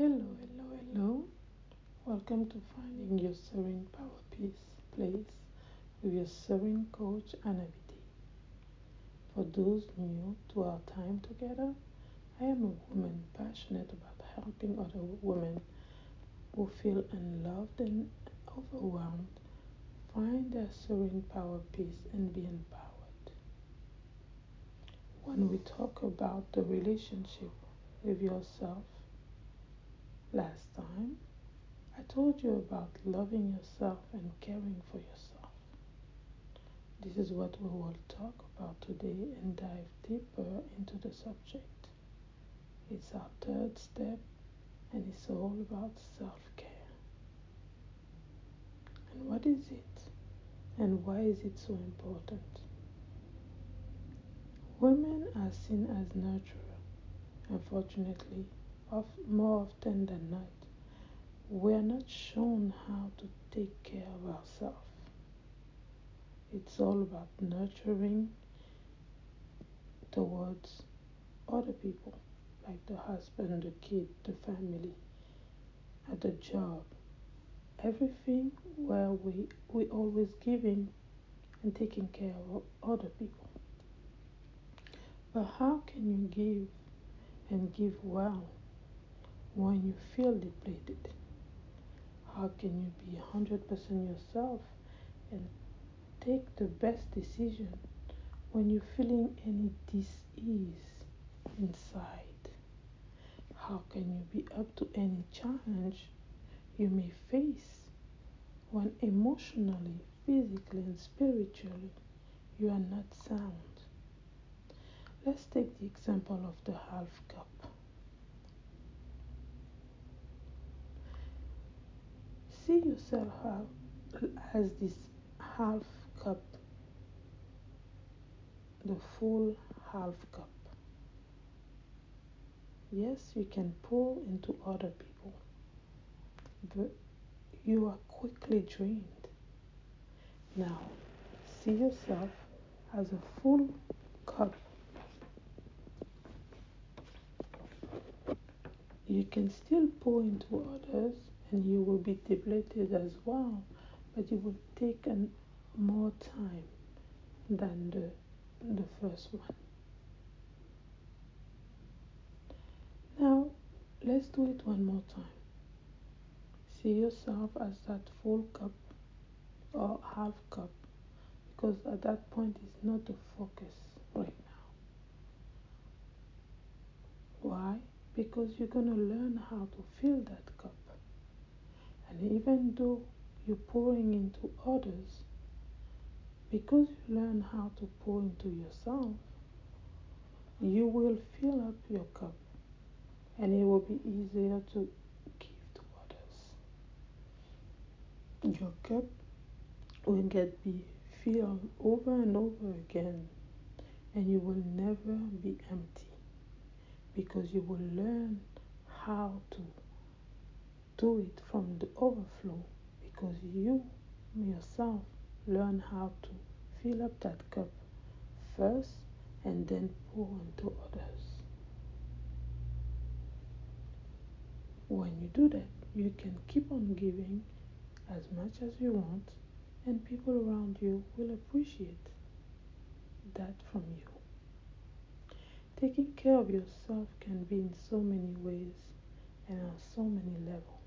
Hello, hello, hello. Welcome to Finding Your Serene Power Peace Place with your Serene Coach Anna Biteye. For those new to our time together, I am a woman passionate about helping other women who feel unloved and overwhelmed find their serene power, peace, and be empowered. When we talk about the relationship with yourself, last time I told you about loving yourself and caring for yourself. This is what we will talk about today and dive deeper into the subject. It's our third step and it's all about self care. And what is it? And why is it so important? Women are seen as nurturer. Unfortunately, more often than not, we are not shown how to take care of ourselves. It's all about nurturing towards other people, like the husband, the kid, the family, at the job. Everything where we we always giving and taking care of other people. But how can you give and give well when you feel depleted? How can you be 100% yourself and take the best decision when you're feeling any dis-ease inside? How can you be up to any challenge you may face when emotionally, physically, and spiritually you are not sound? Let's take the example of the half cup. See yourself as this half cup, the full half cup. Yes, you can pour into other people, but you are quickly drained. Now, see yourself as a full cup You can still pour into others and you will be depleted as well, but it will take an, more time than the, the first one. Now, let's do it one more time. See yourself as that full cup or half cup because at that point it's not the focus right now. Why? because you're going to learn how to fill that cup. And even though you're pouring into others, because you learn how to pour into yourself, you will fill up your cup and it will be easier to give to others. Your cup will get be filled over and over again and you will never be empty because you will learn how to do it from the overflow because you yourself learn how to fill up that cup first and then pour into others. When you do that, you can keep on giving as much as you want, and people around you will appreciate that from you. Taking care of yourself can be in so many ways and on so many levels.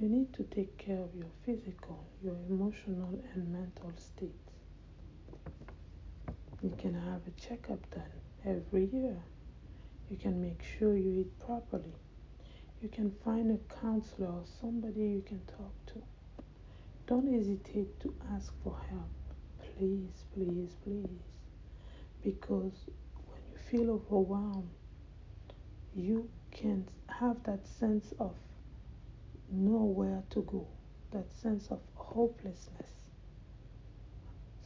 You need to take care of your physical, your emotional, and mental state. You can have a checkup done every year. You can make sure you eat properly. You can find a counselor or somebody you can talk to. Don't hesitate to ask for help. Please, please, please. Because when you feel overwhelmed, you can have that sense of nowhere to go, that sense of hopelessness.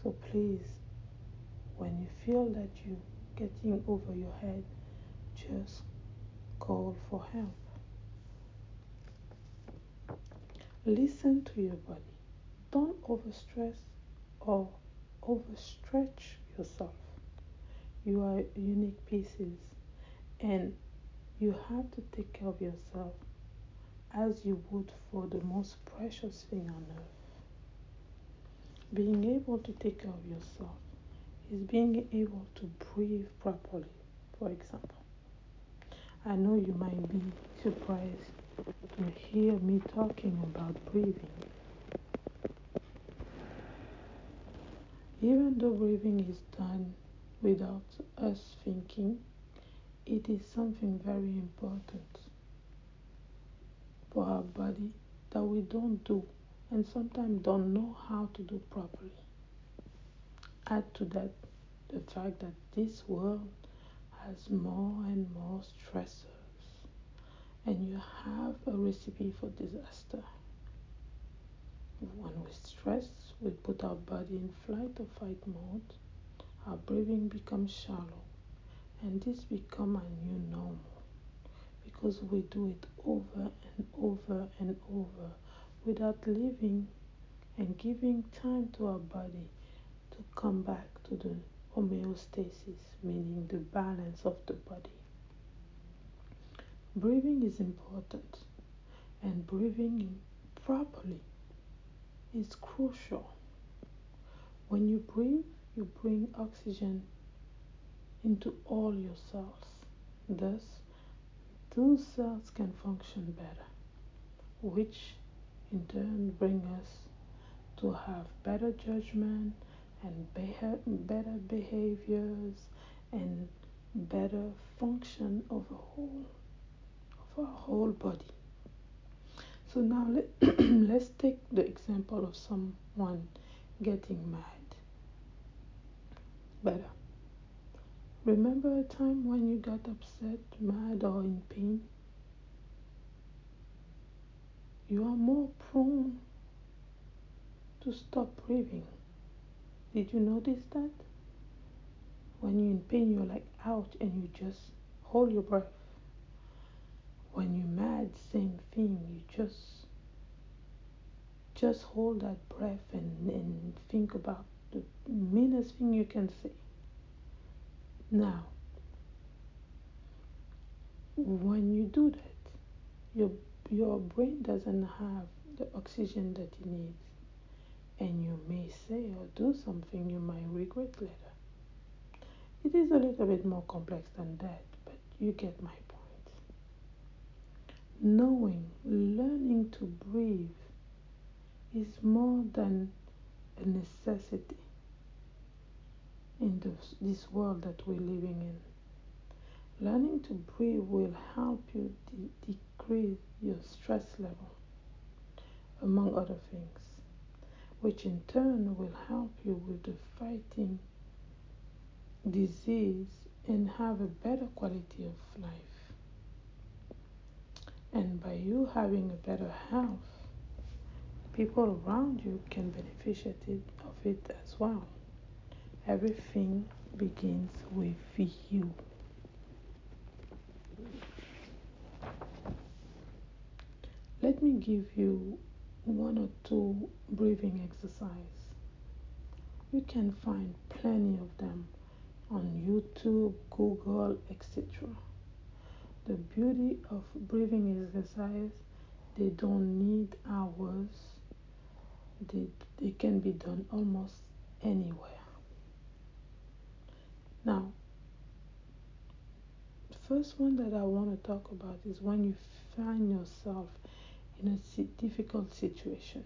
So please, when you feel that you're getting over your head, just call for help. Listen to your body. Don't overstress or overstretch yourself. You are unique pieces and you have to take care of yourself as you would for the most precious thing on earth. Being able to take care of yourself is being able to breathe properly, for example. I know you might be surprised to hear me talking about breathing. Even though breathing is done without us thinking, it is something very important for our body that we don't do and sometimes don't know how to do properly. Add to that the fact that this world has more and more stressors, and you have a recipe for disaster. When we stress, we put our body in flight or fight mode. Our breathing becomes shallow, and this becomes a new normal because we do it over and over and over without living and giving time to our body to come back to the homeostasis, meaning the balance of the body. Breathing is important, and breathing properly is crucial. When you breathe, you bring oxygen into all your cells. Thus, those cells can function better, which in turn bring us to have better judgment and better behaviors and better function of a whole of our whole body. So now let, let's take the example of someone getting mad. Better. Remember a time when you got upset, mad, or in pain? You are more prone to stop breathing. Did you notice that? When you're in pain, you're like, ouch, and you just hold your breath. When you're mad, same thing. You just just hold that breath and, and think about the meanest thing you can say. Now, when you do that, your your brain doesn't have the oxygen that it needs, and you may say or do something you might regret later. It is a little bit more complex than that, but you get my point. Knowing, learning to breathe is more than a necessity in this, this world that we're living in. Learning to breathe will help you de- decrease your stress level, among other things, which in turn will help you with the fighting disease and have a better quality of life. And by you having a better health, people around you can benefit of it as well. Everything begins with you. Let me give you one or two breathing exercises. You can find plenty of them on YouTube, Google, etc. The beauty of breathing exercise, they don't need hours. They, they can be done almost anywhere. Now, the first one that I want to talk about is when you find yourself in a difficult situation,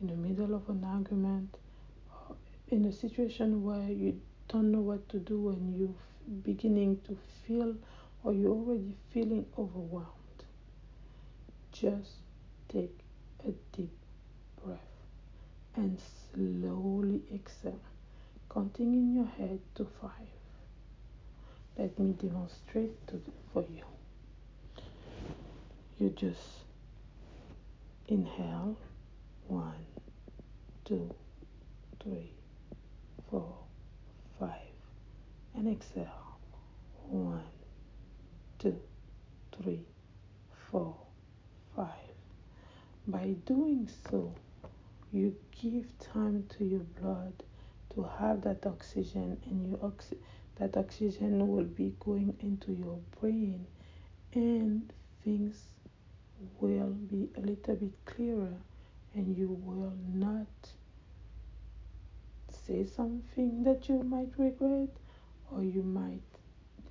in the middle of an argument, or in a situation where you don't know what to do and you're beginning to feel or you're already feeling overwhelmed. Just take a deep breath and slowly exhale, counting in your head to five. Let me demonstrate to, for you. You just inhale one, two, three, four, five, and exhale one, two, three, four, five. By doing so, you give time to your blood to have that oxygen, and you oxy- that oxygen will be going into your brain and things will be a little bit clearer and you will not say something that you might regret or you might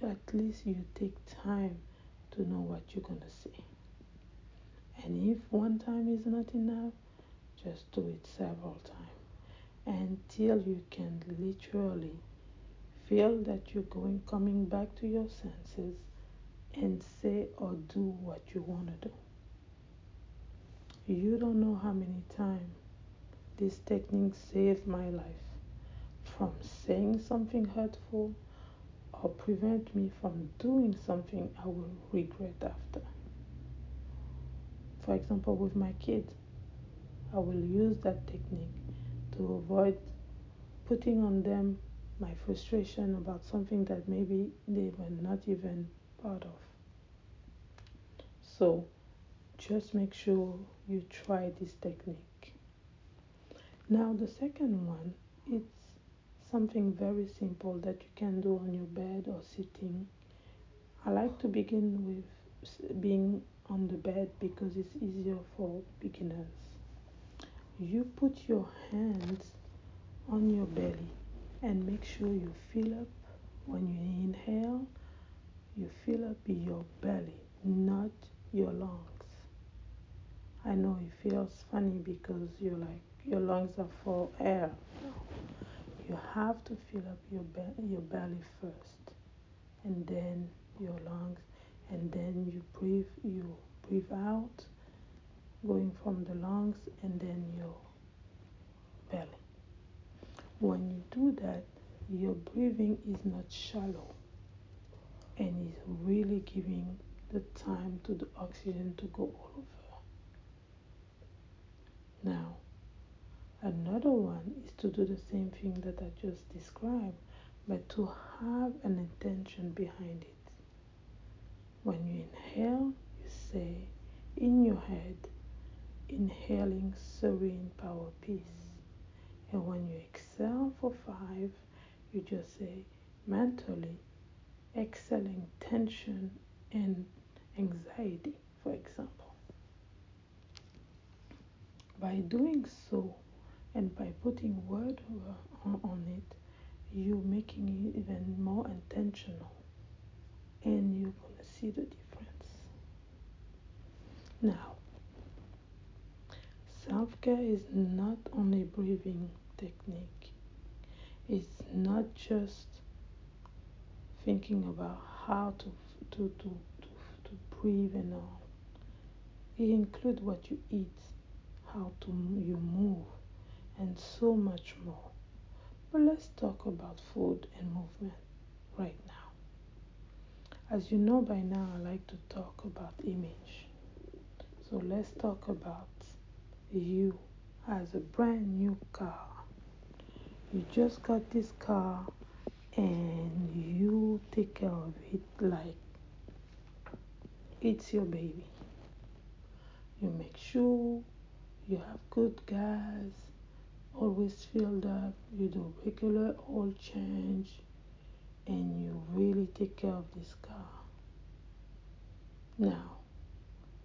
at least you take time to know what you're going to say. And if one time is not enough just do it several times until you can literally feel that you're going coming back to your senses and say or do what you want to do you don't know how many times this technique saved my life from saying something hurtful or prevent me from doing something I will regret after. For example, with my kids, I will use that technique to avoid putting on them my frustration about something that maybe they were not even part of. So, just make sure you try this technique. Now, the second one, it's something very simple that you can do on your bed or sitting. I like to begin with being on the bed because it's easier for beginners. You put your hands on your belly and make sure you fill up when you inhale, you fill up your belly, not your lungs. I know it feels funny because you're like your lungs are for air. You have to fill up your be- your belly first, and then your lungs, and then you breathe you breathe out, going from the lungs, and then your belly. When you do that, your breathing is not shallow, and is really giving the time to the oxygen to go all over. Now, Another one is to do the same thing that I just described, but to have an intention behind it. When you inhale, you say in your head, inhaling serene power peace. And when you exhale for five, you just say mentally exhaling tension and anxiety, for example. By doing so, and by putting word uh, on it you're making it even more intentional and you're going to see the difference now self-care is not only breathing technique it's not just thinking about how to to to to, to breathe and all it includes what you eat how to you move and so much more. But let's talk about food and movement right now. As you know by now, I like to talk about image. So let's talk about you as a brand new car. You just got this car and you take care of it like it's your baby. You make sure you have good gas, always filled up, you do regular oil change, and you really take care of this car. Now,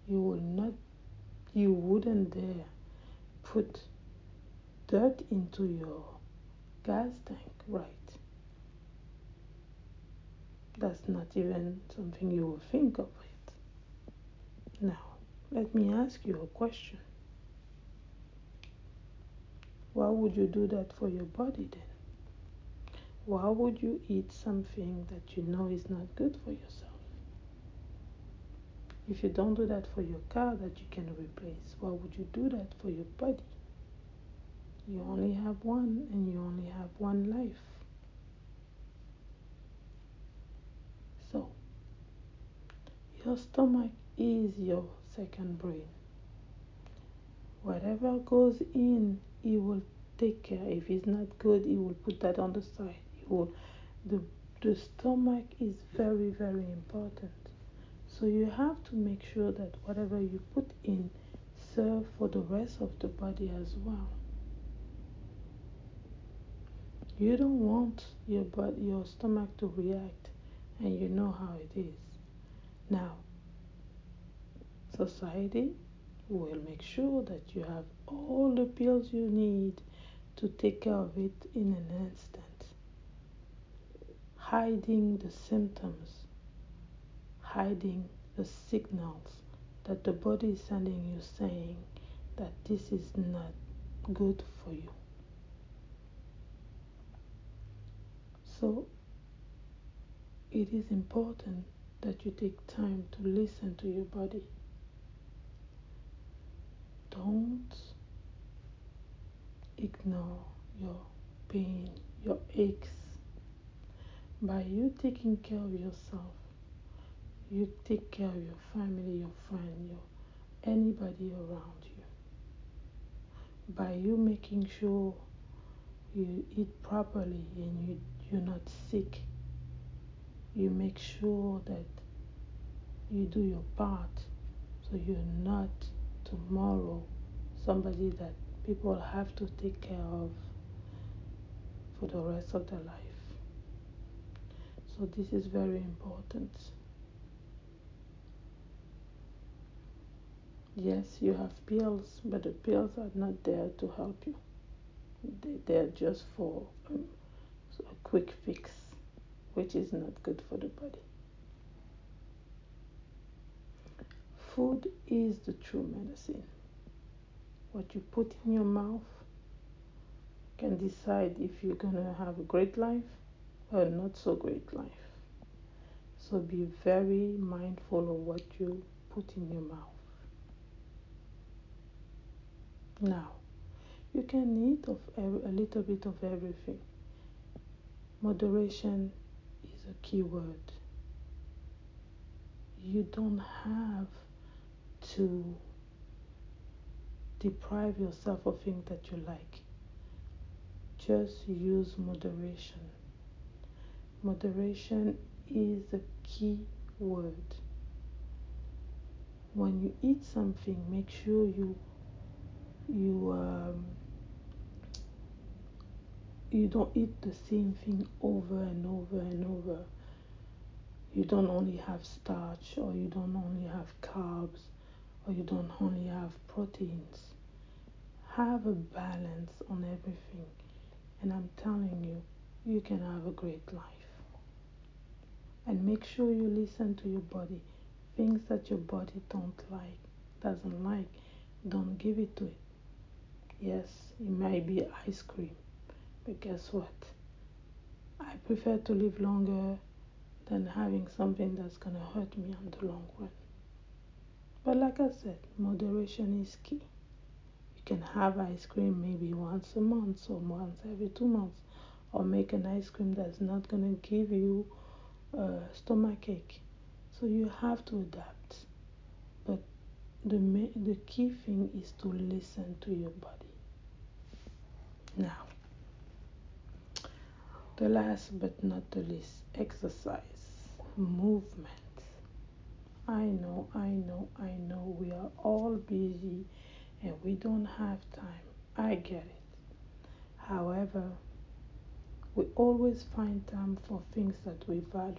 you will not, you wouldn't dare put dirt into your gas tank, right? That's not even something you will think of it. Now, let me ask you a question. Why would you do that for your body then? Why would you eat something that you know is not good for yourself? If you don't do that for your car that you can replace, why would you do that for your body? You only have one and you only have one life. So, your stomach is your second brain. Whatever goes in, it will take care. If it's not good, it will put that on the side. It will the the stomach is very very important. So you have to make sure that whatever you put in serve for the rest of the body as well. You don't want your but your stomach to react and you know how it is. Now, society will make sure that you have all the pills you need to take care of it in an instant. Hiding the symptoms, hiding the signals that the body is sending you saying that this is not good for you. So it is important that you take time to listen to your body. Don't ignore your pain, your aches. By you taking care of yourself, you take care of your family, your friend, your anybody around you. By you making sure you eat properly and you, you're not sick, you make sure that you do your part so you're not tomorrow somebody that people have to take care of for the rest of their life. So, this is very important. Yes, you have pills, but the pills are not there to help you. They're just for um, a quick fix, which is not good for the body. Food is the true medicine. What you put in your mouth can decide if you're going to have a great life or not so great life. So be very mindful of what you put in your mouth. Now, you can eat of a little bit of everything. Moderation is a key word. You don't have to deprive yourself of things that you like. Just use moderation. Moderation is a key word. When you eat something, make sure you you um, you don't eat the same thing over and over and over. You don't only have starch, or you don't only have carbs, or you don't only have proteins. Have a balance on everything, and I'm telling you, you can have a great life. And make sure you listen to your body. Things that your body don't like, doesn't like, don't give it to it. Yes, it might be ice cream, but guess what? I prefer to live longer than having something that's going to hurt me on the long run. But like I said, moderation is key. You can have ice cream maybe once a month or once every two months, or make an ice cream that's not going to give you a stomach ache. So you have to adapt. The, the key thing is to listen to your body. Now, the last but not the least, exercise, movement. I know, I know, I know we are all busy and we don't have time. I get it. However, we always find time for things that we value.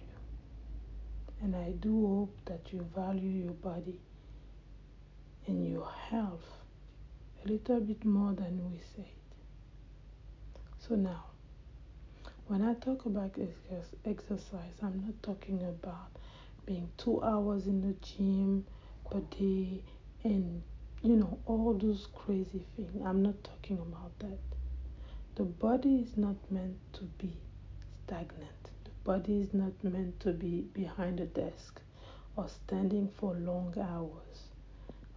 And I do hope that you value your body and your health a little bit more than we said. So now, when I talk about exercise, I'm not talking about being two hours in the gym per day and you know all those crazy things. I'm not talking about that. The body is not meant to be stagnant. The body is not meant to be behind a desk or standing for long hours.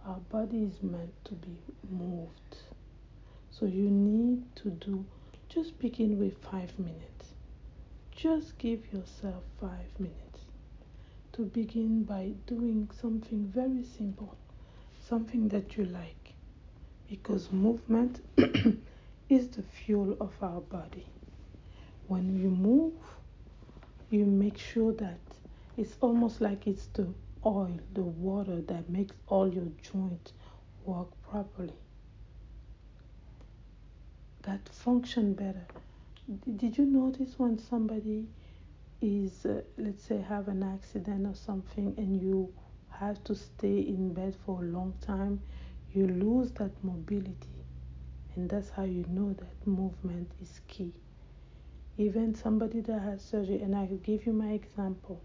Our body is meant to be moved. So you need to do just begin with five minutes. Just give yourself five minutes to begin by doing something very simple, something that you like, because movement is the fuel of our body. When you move, you make sure that it's almost like it's the oil, the water that makes all your joints work properly that function better. Did you notice when somebody is, uh, let's say, have an accident or something, and you have to stay in bed for a long time, you lose that mobility. And that's how you know that movement is key. Even somebody that has surgery, and I give you my example.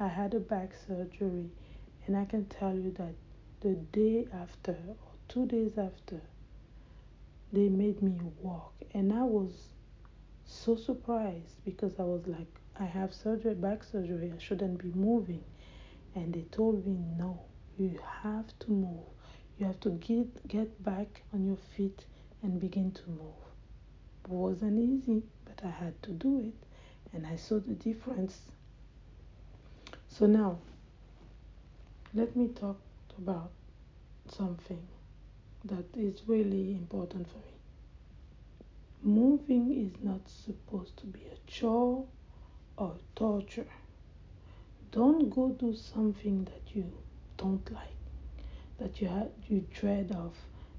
I had a back surgery, and I can tell you that the day after or two days after, they made me walk, and I was so surprised because I was like, I have surgery, back surgery, I shouldn't be moving. And they told me, no, you have to move. You have to get, get back on your feet and begin to move. It wasn't easy, but I had to do it, and I saw the difference. So now, let me talk about something that is really important for me. Moving is not supposed to be a chore or torture. Don't go do something that you don't like, that you had you dread of,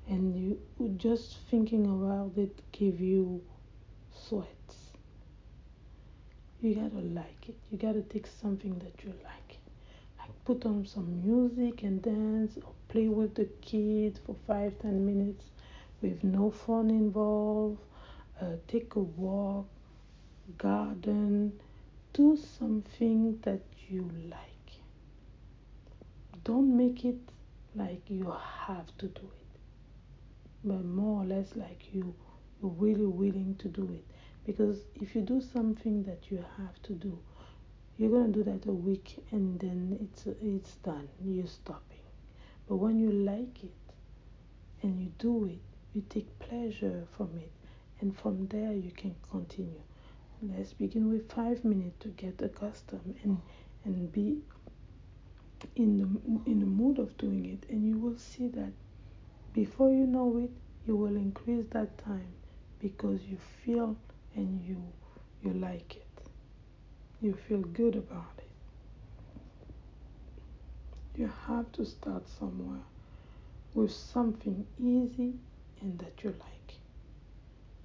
and you just thinking about it give you sweats. You gotta like it. You gotta take something that you like. Like put on some music and dance or play with the kids for five, ten minutes with no phone involved. Uh, take a walk, garden, do something that you like. Don't make it like you have to do it, but more or less like you you're really willing to do it. Because if you do something that you have to do, you're gonna do that a week and then it's it's done. You're stopping. But when you like it and you do it, you take pleasure from it, and from there you can continue. Let's begin with five minutes to get accustomed and and be in the in the mood of doing it, and you will see that before you know it, you will increase that time because you feel and you you like it. You feel good about it. You have to start somewhere with something easy and that you like.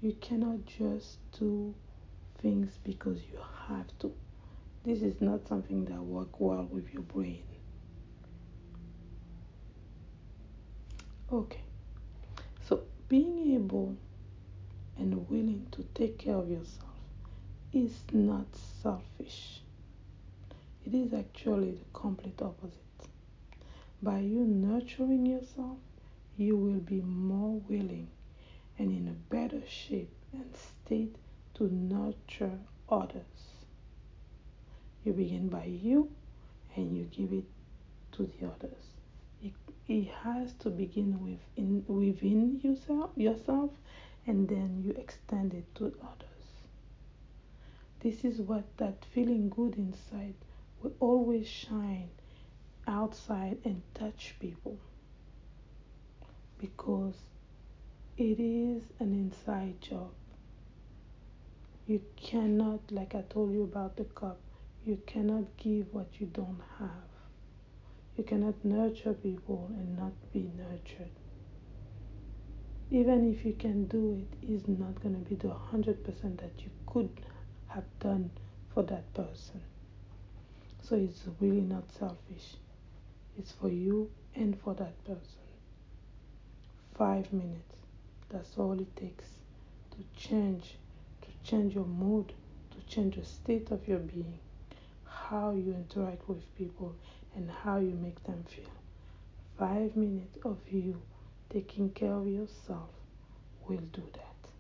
You cannot just do things because you have to. This is not something that work well with your brain. Okay. So being able and willing to take care of yourself is not selfish. It is actually the complete opposite. By you nurturing yourself, you will be more willing and in a better shape and state to nurture others. You begin by you and you give it to the others. It, it has to begin with in, within yourself, yourself and then you extend it to others. This is what that feeling good inside will always shine outside and touch people because it is an inside job. You cannot, like I told you about the cup, you cannot give what you don't have. You cannot nurture people and not be nurtured. Even if you can do it, it's not going to be the 100% that you could have done for that person. So it's really not selfish. It's for you and for that person. Five minutes. That's all it takes to change, to change your mood, to change the state of your being, how you interact with people, and how you make them feel. Five minutes of you taking care of yourself will do that.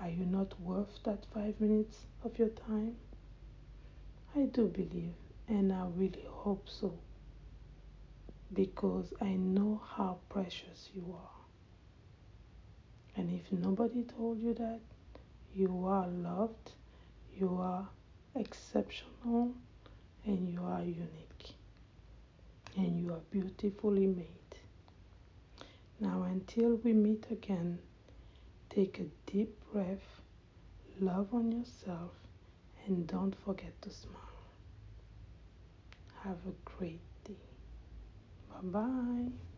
Are you not worth that five minutes of your time? I do believe, and I really hope so, because I know how precious you are. And if nobody told you that, you are loved, you are exceptional, and you are unique, and you are beautifully made. Now, until we meet again, take a deep breath, love on yourself, and don't forget to smile. Have a great day. Bye bye.